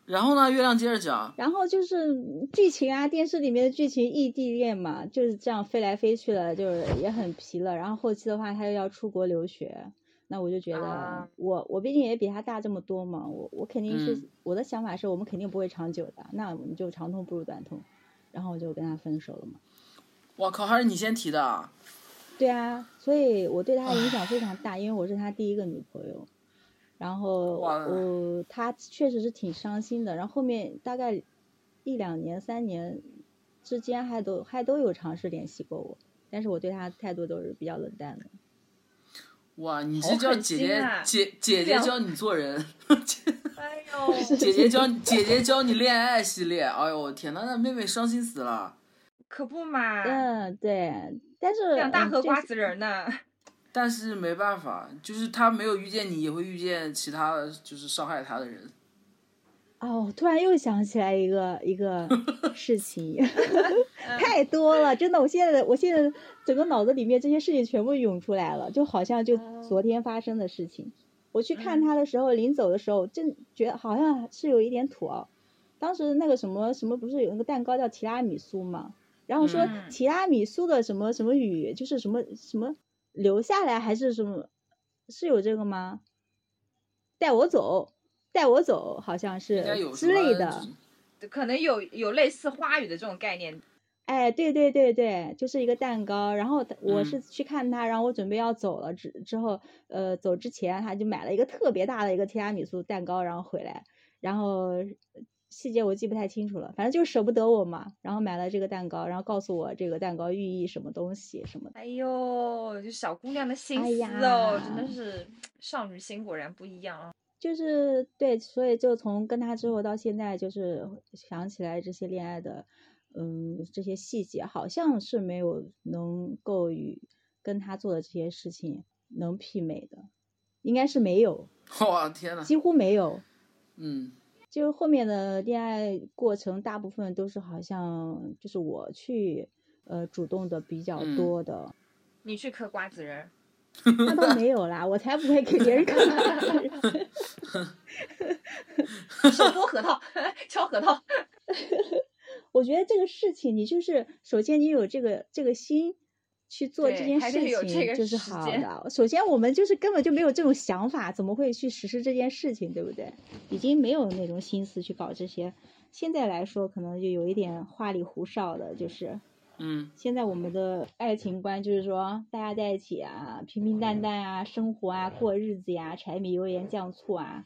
Speaker 2: 然后呢，月亮接着讲，
Speaker 3: 然后就是剧情啊，电视里面的剧情异地恋嘛，就是这样飞来飞去的，就是也很皮了。然后后期的话，他又要出国留学，那我就觉得
Speaker 1: 啊
Speaker 3: 我我毕竟也比他大这么多嘛，我我肯定是、
Speaker 2: 嗯
Speaker 3: 我的想法是我们肯定不会长久的，那我们就长痛不如短痛，然后我就跟他分手了嘛。
Speaker 2: 我靠，还是你先提的啊。
Speaker 3: 对啊，所以我对他的影响非常大，因为我是他第一个女朋友。然后
Speaker 2: 哇
Speaker 3: 我他确实是挺伤心的，然后后面大概一两年、三年之间还都还都有尝试联系过我，但是我对他态度都是比较冷淡的。
Speaker 2: 哇，你
Speaker 1: 好
Speaker 2: 这叫姐姐
Speaker 1: 啊
Speaker 2: 姐 姐姐教你做人，
Speaker 1: 哎呦，
Speaker 2: 姐姐教姐姐教你恋爱系列。哎呦我天呐，那妹妹伤心死了。
Speaker 1: 可不嘛，
Speaker 3: 嗯，对，但是
Speaker 1: 两大盒瓜子仁儿呢。
Speaker 2: 但是没办法，就是他没有遇见你，也会遇见其他就是伤害他的人。
Speaker 3: 哦，突然又想起来一个一个 事情，太多了，真的，我现在我现在整个脑子里面这些事情全部涌出来了，就好像就
Speaker 1: 哦
Speaker 3: 昨天发生的事情。我去看
Speaker 1: 嗯
Speaker 3: 他的时候，临走的时候，真觉得好像是有一点土哦。当时那个什么什么不是有那个蛋糕叫提拉米苏嘛？然后说
Speaker 1: 嗯
Speaker 3: 提拉米苏的什么什么语，就是什么什么留下来还是什么，是有这个吗？带我走，带我走，好像是之类的。
Speaker 1: 可能有有类似花语的这种概念，
Speaker 3: 哎，对对对对，就是一个蛋糕。然后我
Speaker 2: 嗯
Speaker 3: 是去看他，然后我准备要走了之之后，呃，走之前他就买了一个特别大的一个提拉米苏蛋糕，然后回来，然后细节我记不太清楚了，反正就是舍不得我嘛，然后买了这个蛋糕，然后告诉我这个蛋糕寓意什么东西什么的。
Speaker 1: 哎呦，就小姑娘的心
Speaker 3: 哎
Speaker 1: 思哦，真的是少女心果然不一样啊。
Speaker 3: 就是对，所以就从跟他之后到现在，就是想起来这些恋爱的，嗯，这些细节，好像是没有能够与跟他做的这些事情能媲美的，应该是没有，
Speaker 2: 哇天呐，
Speaker 3: 几乎没有。
Speaker 2: 嗯。
Speaker 3: 就是后面的恋爱过程，大部分都是好像就是我去呃主动的比较
Speaker 2: 嗯。
Speaker 3: 多的，
Speaker 1: 你去嗑瓜子仁儿，
Speaker 3: 那倒没有啦，我才不会给别人看。
Speaker 1: 手剥核桃，敲核桃。
Speaker 3: 我觉得这个事情，你就是首先你有这个这个心去做这
Speaker 1: 对
Speaker 3: 件事情，
Speaker 1: 个
Speaker 3: 就是好的。首先我们就是根本就没有这种想法，怎么会去实施这件事情，对不对？已经没有那种心思去搞这些。现在来说，可能就有一点花里胡哨的，就是
Speaker 2: 嗯
Speaker 3: 现在我们的爱情观就是说，大家在一起啊，平平淡淡啊，生活啊，过日子呀、柴米油盐酱醋啊，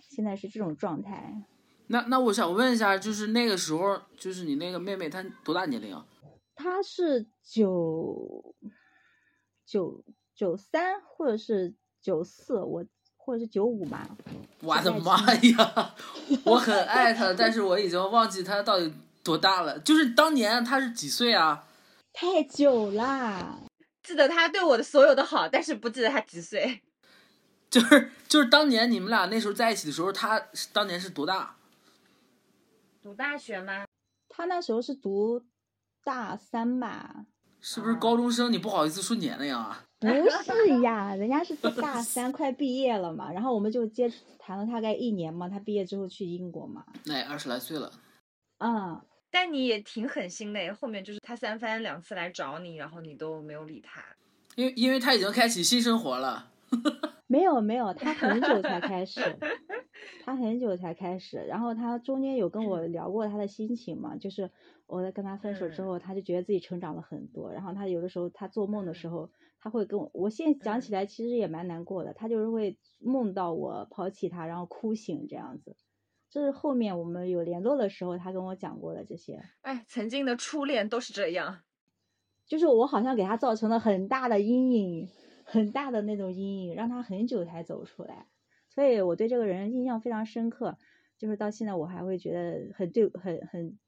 Speaker 3: 现在是这种状态。
Speaker 2: 那那我想问一下，就是那个时候，就是你那个妹妹她多大年龄啊？
Speaker 3: 她是九九九三或者是九四，我或者是九五吧。
Speaker 2: 我的妈呀！我很爱她，但是我已经忘记她到底多大了。就是当年他是几岁啊？
Speaker 3: 太久啦，
Speaker 1: 记得他对我的所有的好，但是不记得他几岁。
Speaker 2: 就是就是当年你们俩那时候在一起的时候，他是当年是多大？
Speaker 1: 读大学吗？
Speaker 3: 他那时候是读大三吧？
Speaker 2: 是不是高中生？你不好意思说年龄啊？
Speaker 3: 不是呀，人家是大三快毕业了嘛，然后我们就接谈了大概一年嘛，他毕业之后去英国嘛。
Speaker 2: 那也二十来岁了。
Speaker 3: 嗯，
Speaker 1: 但你也挺狠心的，后面就是他三番两次来找你，然后你都没有理他。
Speaker 2: 因为因为他已经开启新生活了。
Speaker 3: 没有没有，他很久才开始，他很久才开始。然后他中间有跟我聊过他的心情嘛，就是我在跟他分手之后，他就觉得自己成长了很多。然后他有的时候他做梦的时候，他会跟我，我现在讲起来其实也蛮难过的。他就是会梦到我抛弃他，然后哭醒这样子。这是后面我们有联络的时候，他跟我讲过的这些。
Speaker 1: 哎，曾经的初恋都是这样。
Speaker 3: 就是我好像给他造成了很大的阴影，很大的那种阴影，让他很久才走出来。所以我对这个人印象非常深刻，就是到现在我还会觉得很对，很很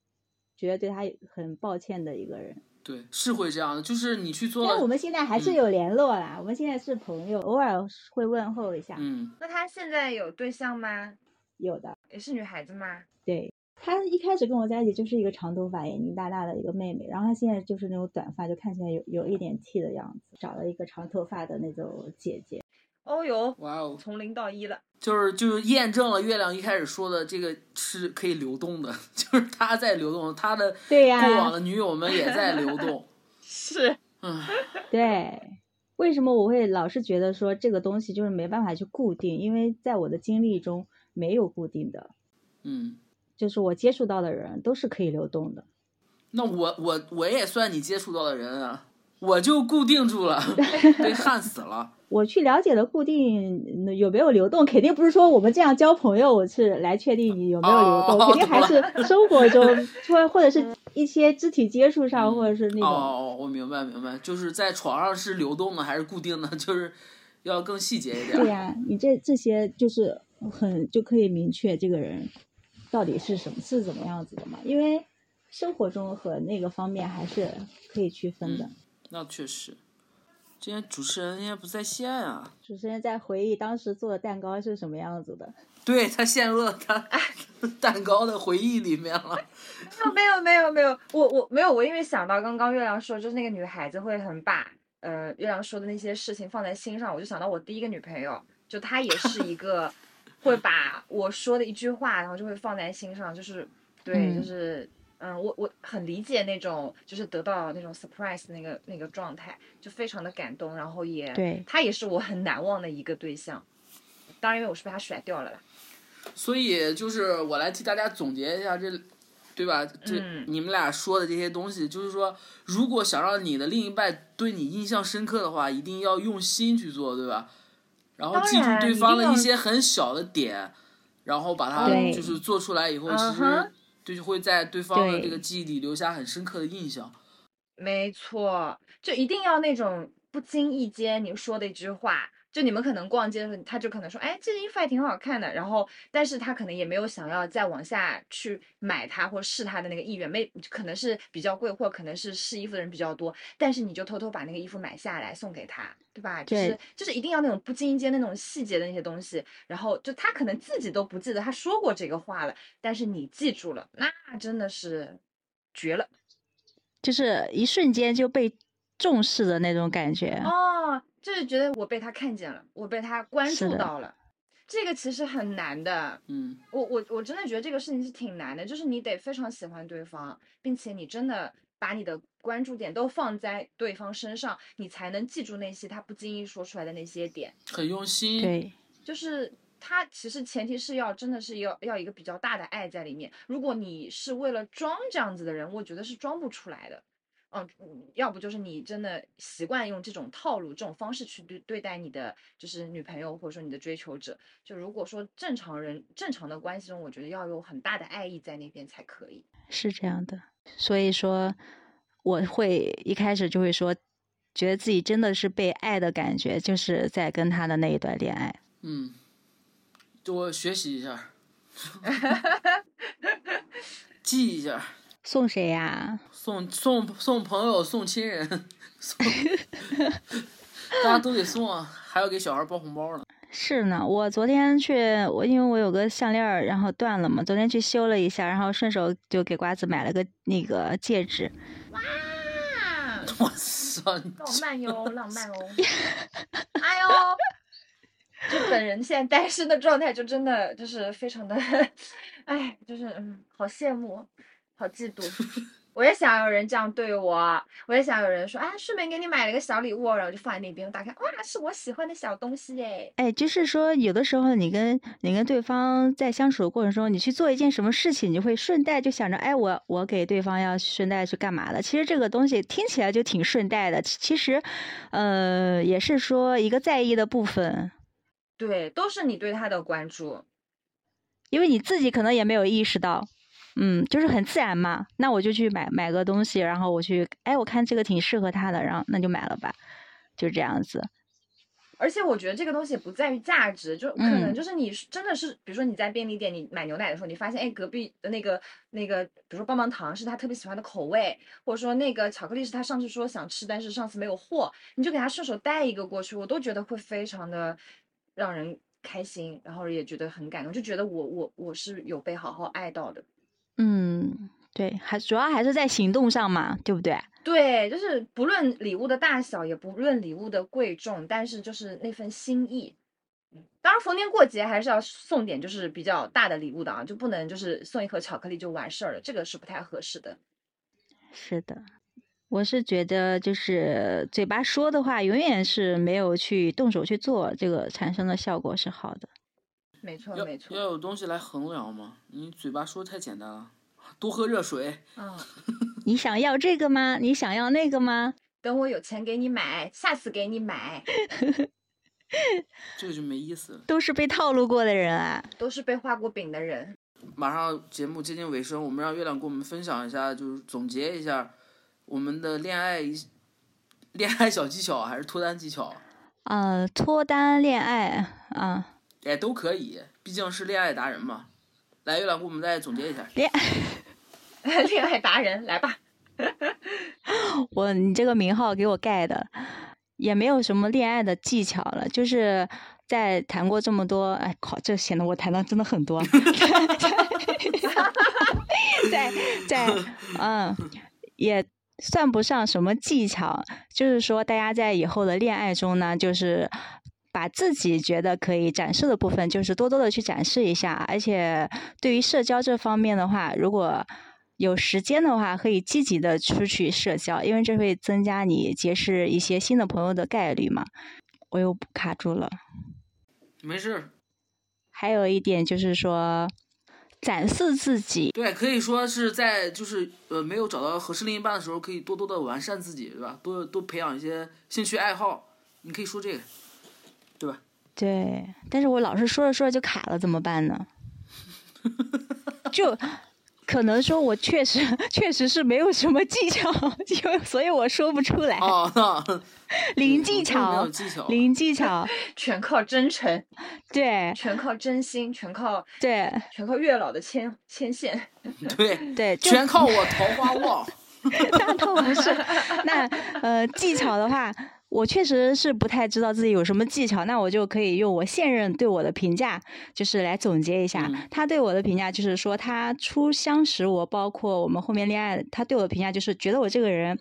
Speaker 3: 觉得对他很抱歉的一个人。
Speaker 2: 对，是会这样的。就是你去做因
Speaker 3: 为我们现在还是
Speaker 2: 嗯
Speaker 3: 有联络啦，我们现在是朋友，偶尔会问候一下，
Speaker 2: 嗯，
Speaker 1: 那他现在有对象吗？
Speaker 3: 有的。
Speaker 1: 也是女孩子吗？
Speaker 3: 对她一开始跟我在一起就是一个长头发、眼睛大大的一个妹妹，然后她现在就是那种短发，就看起来有有一点 T 的样子，找了一个长头发的那种姐姐。
Speaker 1: 哦哟，
Speaker 2: 哇哦，
Speaker 1: 从零到一了。
Speaker 2: 就是就是验证了月亮一开始说的这个是可以流动的，就是他在流动，他的
Speaker 3: 对呀、
Speaker 2: 过往的女友们也在流动。
Speaker 1: 是，
Speaker 2: 嗯，
Speaker 3: 对，为什么我会老是觉得说这个东西就是没办法去固定？因为在我的经历中没有固定的，
Speaker 2: 嗯，
Speaker 3: 就是我接触到的人都是可以流动的。
Speaker 2: 那我我我也算你接触到的人啊，我就固定住了，被焊死了。
Speaker 3: 我去了解的固定嗯有没有流动，肯定不是说我们这样交朋友我是来确定你有没有流动，
Speaker 2: 哦
Speaker 3: 肯定还是生活中 或或者是一些肢体接触上，或者是那种、
Speaker 2: 哦，我明白明白，就是在床上是流动的还是固定的，就是要更细节一点。
Speaker 3: 对呀、你这这些就是很就可以明确这个人到底是什么是怎么样子的嘛，因为生活中和那个方面还是可以区分的。
Speaker 2: 那确实，今天主持人应该不在线啊。
Speaker 3: 主持人在回忆当时做的蛋糕是什么样子的。
Speaker 2: 对他陷入了他 蛋糕的回忆里面了。
Speaker 1: 没有没有没有，我我没有我因为想到刚刚月亮说，就是那个女孩子会很把呃月亮说的那些事情放在心上，我就想到我第一个女朋友，就她也是一个会把我说的一句话，然后就会放在心上，就是对，
Speaker 3: 嗯
Speaker 1: 就是嗯，我我很理解那种就是得到那种 surprise 那个那个状态，就非常的感动，然后也
Speaker 3: 对
Speaker 1: 他也是我很难忘的一个对象，当然因为我是被他甩掉了啦。
Speaker 2: 所以就是我来替大家总结一下这对吧？这、
Speaker 1: 嗯
Speaker 2: 你们俩说的这些东西，就是说，如果想让你的另一半对你印象深刻的话，一定要用心去做，对吧？然后记住对方的一些很小的点，然后把它就是做出来以后，其实
Speaker 1: 就
Speaker 2: 是会在对方的这个记忆里留下很深刻的印象。
Speaker 1: 没错，就一定要那种不经意间你说的一句话，就你们可能逛街的时候，他就可能说，哎，这件衣服还挺好看的，然后，但是他可能也没有想要再往下去买它或试它的那个意愿，没可能是比较贵，或可能是试衣服的人比较多，但是你就偷偷把那个衣服买下来送给他，对吧？就是就是一定要那种不经意间那种细节的那些东西，然后就他可能自己都不记得他说过这个话了，但是你记住了，那真的是绝了。
Speaker 3: 就是一瞬间就被重视的那种感觉。
Speaker 1: 哦，就是觉得我被他看见了，我被他关注到了，这个其实很难的。
Speaker 2: 嗯，
Speaker 1: 我我我真的觉得这个事情是挺难的，就是你得非常喜欢对方，并且你真的把你的关注点都放在对方身上，你才能记住那些他不经意说出来的那些点。
Speaker 2: 很用心。
Speaker 3: 对，
Speaker 1: 就是他其实前提是要真的是要要一个比较大的爱在里面。如果你是为了装这样子的人，我觉得是装不出来的。嗯，嗯要不就是你真的习惯用这种套路、这种方式去对对待你的就是女朋友或者说你的追求者。就如果说正常人正常的关系中，我觉得要有很大的爱意在那边才可以。
Speaker 3: 是这样的。所以说，我会一开始就会说，觉得自己真的是被爱的感觉，就是在跟他的那一段恋爱。
Speaker 2: 嗯，多学习一下，记一下，
Speaker 3: 送谁呀？
Speaker 2: 送送送朋友，送亲人，送，大家都得送啊，还要给小孩包红包呢。
Speaker 3: 是呢，我昨天去，我因为我有个项链儿，然后断了嘛，昨天去修了一下，然后顺手就给瓜子买了个那个戒指。
Speaker 1: 哇，
Speaker 2: 我操！你
Speaker 1: 浪漫哟，浪漫哦！哎呦，就本人现在单身的状态，就真的就是非常的，哎，就是嗯，好羡慕，好嫉妒。我也想有人这样对我，我也想有人说，哎，顺便给你买了个小礼物，然后就放在那边，打开，哇，是我喜欢的小东西哎。
Speaker 3: 哎，就是说，有的时候你跟你跟对方在相处的过程中，你去做一件什么事情，你就会顺带就想着，哎，我我给对方要顺带去干嘛的？其实这个东西听起来就挺顺带的，其其实，呃，也是说一个在意的部分，
Speaker 1: 对，都是你对他的关注。
Speaker 3: 因为你自己可能也没有意识到，嗯，就是很自然嘛。那我就去买买个东西，然后我去，哎，我看这个挺适合他的，然后那就买了吧，就这样子。
Speaker 1: 而且我觉得这个东西也不在于价值，就可能
Speaker 3: 嗯
Speaker 1: 就是你真的是，比如说你在便利店你买牛奶的时候，你发现哎隔壁的那个那个，比如说棒棒糖是他特别喜欢的口味，或者说那个巧克力是他上次说想吃，但是上次没有货，你就给他顺手带一个过去，我都觉得会非常的让人开心，然后也觉得很感动，就觉得我我我是有被好好爱到的。
Speaker 3: 嗯，对，还主要还是在行动上嘛，对不对？
Speaker 1: 对，就是不论礼物的大小，也不论礼物的贵重，但是就是那份心意。嗯当然，逢年过节还是要送点就是比较大的礼物的啊，就不能就是送一盒巧克力就完事儿了，这个是不太合适的。
Speaker 3: 是的，我是觉得就是嘴巴说的话，永远是没有去动手去做，这个产生的效果是好的。
Speaker 1: 没错，
Speaker 2: 要
Speaker 1: 没错
Speaker 2: 要。有东西来衡量嘛，你嘴巴说太简单了，多喝热水。
Speaker 1: 嗯，
Speaker 3: 你想要这个吗？你想要那个吗？
Speaker 1: 等我有钱给你买，下次给你买，
Speaker 2: 这个就没意思了。
Speaker 3: 都是被套路过的人啊。
Speaker 1: 都是被画过饼的人。
Speaker 2: 马上节目接近尾声，我们让月亮给我们分享一下，就是总结一下我们的恋爱恋爱小技巧还是脱单技巧，
Speaker 3: 呃，脱单恋爱啊，
Speaker 2: 哎，都可以，毕竟是恋爱达人嘛。来，月亮给我们再总结一下。
Speaker 3: 恋
Speaker 1: 恋爱达人，来吧。
Speaker 3: 我你这个名号给我盖的，也没有什么恋爱的技巧了，就是在谈过这么多，哎靠，这显得我谈的真的很多，在在嗯，也算不上什么技巧，就是说大家在以后的恋爱中呢，就是。把自己觉得可以展示的部分，就是多多的去展示一下，而且对于社交这方面的话，如果有时间的话，可以积极的出去社交，因为这会增加你结识一些新的朋友的概率嘛。我又卡住了。
Speaker 2: 没事，
Speaker 3: 还有一点就是说，展示自己。
Speaker 2: 对，可以说是在就是呃没有找到合适另一半的时候，可以多多的完善自己，对吧？多多培养一些兴趣爱好。你可以说这个，对
Speaker 3: 但是我老是说着说着就卡了，怎么办呢？就。可能说，我确实确实是没有什么技巧，就所以我说不出来。
Speaker 2: 哦，
Speaker 3: 零技巧，零技巧，
Speaker 1: 全靠真诚，
Speaker 3: 对，
Speaker 1: 全靠真心，全靠
Speaker 3: 对，
Speaker 1: 全靠月老的牵牵线，
Speaker 2: 对
Speaker 3: 对，
Speaker 2: 全靠我桃花旺。
Speaker 3: 那倒不是，那呃技巧的话。我确实是不太知道自己有什么技巧，那我就可以用我现任对我的评价，就是来总结一下。他对我的评价就是说，他初相识我，包括我们后面恋爱，他对我的评价就是觉得我这个人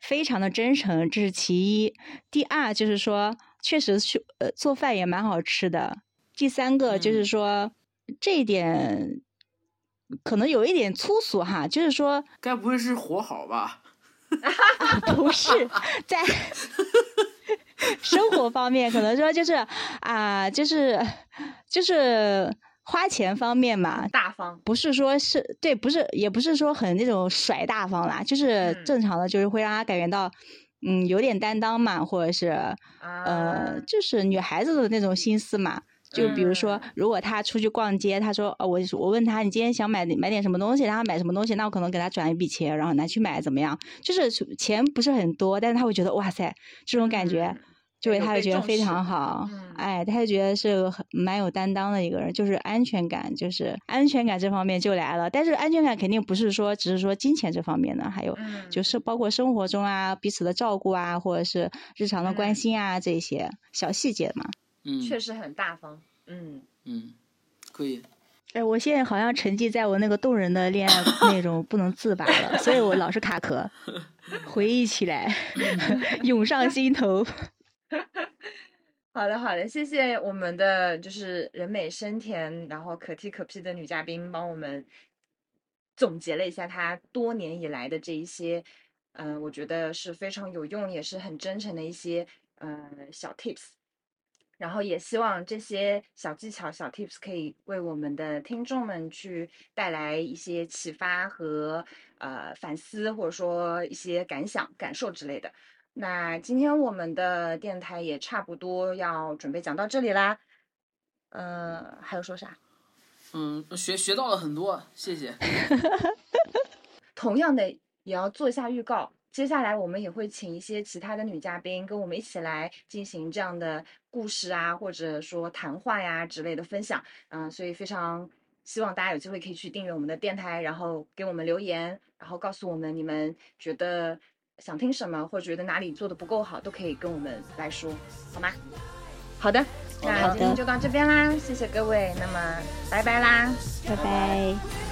Speaker 3: 非常的真诚，这是其一。第二就是说，确实是呃做饭也蛮好吃的。第三个就是说，这一点可能有一点粗俗哈，就是说，
Speaker 2: 该不会是活好吧？
Speaker 3: 不是在生活方面，可能说就是啊，就是就是花钱方面嘛，
Speaker 1: 大方。
Speaker 3: 不是说是对，不是也不是说很那种甩大方啦，就是正常的，就是会让他感觉到嗯有点担当嘛，或者是呃就是女孩子的那种心思嘛。就比如说，如果他出去逛街，他说，呃，我我问他，你今天想买买点什么东西，然后买什么东西，那我可能给他转一笔钱，然后拿去买，怎么样？就是钱不是很多，但是他会觉得，哇塞，这种感觉，就会他会觉得非常好，哎，他就觉得是很蛮有担当的一个人，就是安全感，就是安全感这方面就来了。但是安全感肯定不是说只是说金钱这方面的，还有就是包括生活中啊，彼此的照顾啊，或者是日常的关心啊，这些小细节嘛。
Speaker 2: 嗯，
Speaker 1: 确实很大方。嗯
Speaker 2: 嗯，可以。
Speaker 3: 哎，我现在好像沉浸在我那个动人的恋爱 那种不能自拔了，所以我老是卡壳。回忆起来，涌上心头。
Speaker 1: 好的好的，谢谢我们的就是人美声甜，然后可 T 可 P 的女嘉宾帮我们总结了一下她多年以来的这一些，嗯，我觉得是非常有用，也是很真诚的一些嗯小 Tips。然后也希望这些小技巧、小 tips 可以为我们的听众们去带来一些启发和呃反思，或者说一些感想、感受之类的。那今天我们的电台也差不多要准备讲到这里啦。呃，还有说啥？
Speaker 2: 嗯，学学到了很多，谢谢。
Speaker 1: 同样的，也要做一下预告。接下来我们也会请一些其他的女嘉宾跟我们一起来进行这样的故事啊，或者说谈话呀之类的分享。嗯，所以非常希望大家有机会可以去订阅我们的电台，然后给我们留言，然后告诉我们你们觉得想听什么，或者觉得哪里做的不够好，都可以跟我们来说，好吗？好的，那今天就到这边啦，谢谢各位，那么拜拜啦，
Speaker 3: 拜拜。